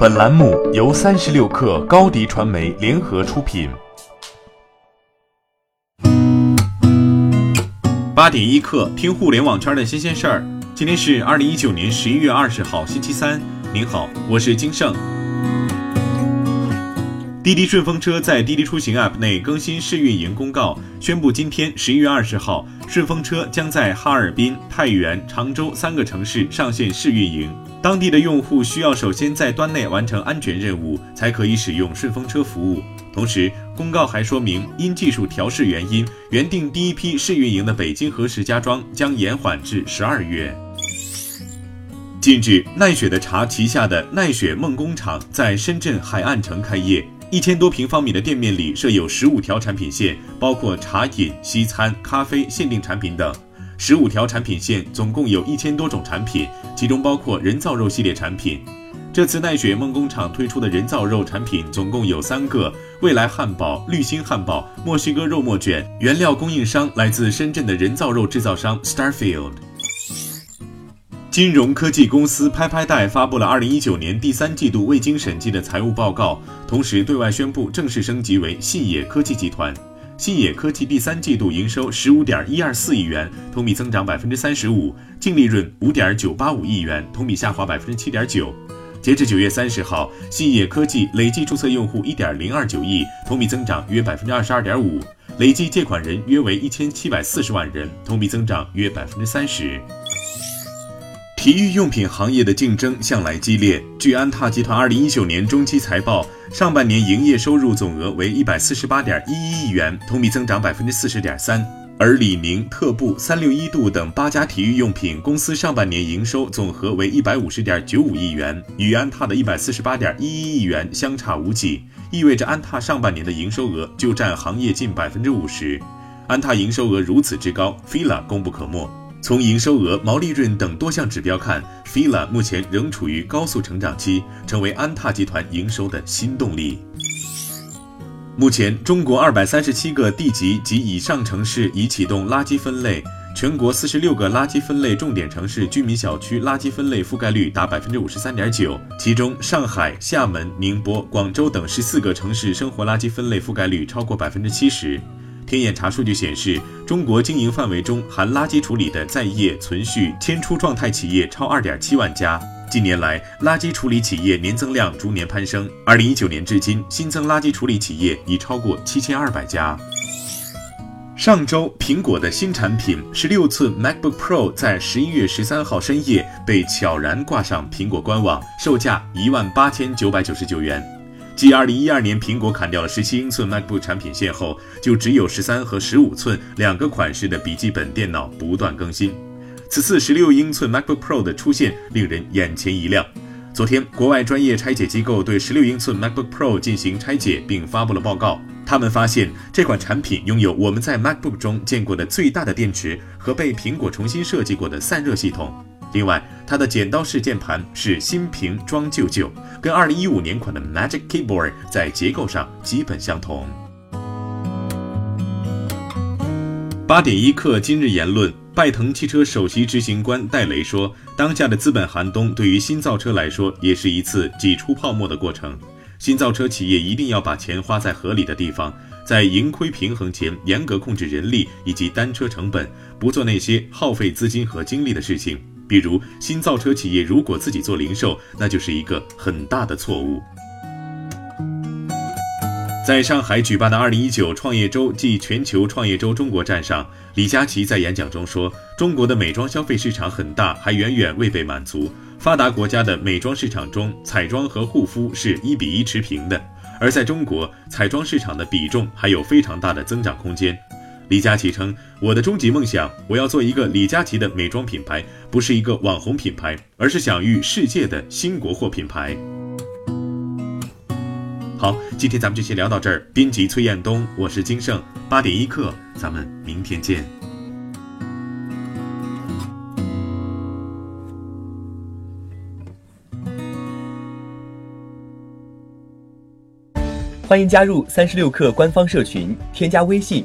本栏目由三十六氪高低传媒联合出品。八点一刻，听互联网圈的新鲜事儿。今天是二零一九年十一月二十号，星期三。您好，我是金盛。滴滴顺风车在滴滴出行 App 内更新试运营公告，宣布今天十一月二十号，顺风车将在哈尔滨、太原、常州三个城市上线试运营。当地的用户需要首先在端内完成安全任务，才可以使用顺风车服务。同时，公告还说明，因技术调试原因，原定第一批试运营的北京和石家庄将延缓至十二月。近日，奈雪的茶旗下的奈雪梦工厂在深圳海岸城开业，一千多平方米的店面里设有十五条产品线，包括茶饮、西餐、咖啡、限定产品等。十五条产品线总共有一千多种产品，其中包括人造肉系列产品。这次奈雪梦工厂推出的人造肉产品总共有三个：未来汉堡、绿心汉堡、墨西哥肉末卷。原料供应商来自深圳的人造肉制造商 Starfield。金融科技公司拍拍贷发布了二零一九年第三季度未经审计的财务报告，同时对外宣布正式升级为信野科技集团。信野科技第三季度营收十五点一二四亿元，同比增长百分之三十五，净利润五点九八五亿元，同比下滑百分之七点九。截至九月三十号，信野科技累计注册用户一点零二九亿，同比增长约百分之二十二点五，累计借款人约为一千七百四十万人，同比增长约百分之三十。体育用品行业的竞争向来激烈。据安踏集团二零一九年中期财报，上半年营业收入总额为一百四十八点一一亿元，同比增长百分之四十点三。而李宁、特步、三六一度等八家体育用品公司上半年营收总和为一百五十点九五亿元，与安踏的一百四十八点一一亿元相差无几，意味着安踏上半年的营收额就占行业近百分之五十。安踏营收额如此之高，fila 功不可没。从营收额、毛利润等多项指标看，fila 目前仍处于高速成长期，成为安踏集团营收的新动力。目前，中国二百三十七个地级及以上城市已启动垃圾分类，全国四十六个垃圾分类重点城市居民小区垃圾分类覆盖率达百分之五十三点九，其中上海、厦门、宁波、广州等十四个城市生活垃圾分类覆盖率超过百分之七十。天眼查数据显示，中国经营范围中含垃圾处理的在业、存续、迁出状态企业超二点七万家。近年来，垃圾处理企业年增量逐年攀升。二零一九年至今，新增垃圾处理企业已超过七千二百家。上周，苹果的新产品十六寸 MacBook Pro 在十一月十三号深夜被悄然挂上苹果官网，售价一万八千九百九十九元。继2012年苹果砍掉了17英寸 MacBook 产品线后，就只有13和15寸两个款式的笔记本电脑不断更新。此次16英寸 MacBook Pro 的出现令人眼前一亮。昨天，国外专业拆解机构对16英寸 MacBook Pro 进行拆解，并发布了报告。他们发现这款产品拥有我们在 MacBook 中见过的最大的电池和被苹果重新设计过的散热系统。另外，它的剪刀式键盘是新瓶装旧旧，跟2015年款的 Magic Keyboard 在结构上基本相同。八点一刻，今日言论：拜腾汽车首席执行官戴雷说，当下的资本寒冬对于新造车来说也是一次挤出泡沫的过程。新造车企业一定要把钱花在合理的地方，在盈亏平衡前严格控制人力以及单车成本，不做那些耗费资金和精力的事情。比如，新造车企业如果自己做零售，那就是一个很大的错误。在上海举办的二零一九创业周暨全球创业周中国站上，李佳琦在演讲中说：“中国的美妆消费市场很大，还远远未被满足。发达国家的美妆市场中，彩妆和护肤是一比一持平的，而在中国，彩妆市场的比重还有非常大的增长空间。”李佳琦称：“我的终极梦想，我要做一个李佳琦的美妆品牌，不是一个网红品牌，而是享誉世界的新国货品牌。”好，今天咱们就先聊到这儿。编辑崔彦东，我是金盛，八点一刻，咱们明天见。欢迎加入三十六氪官方社群，添加微信。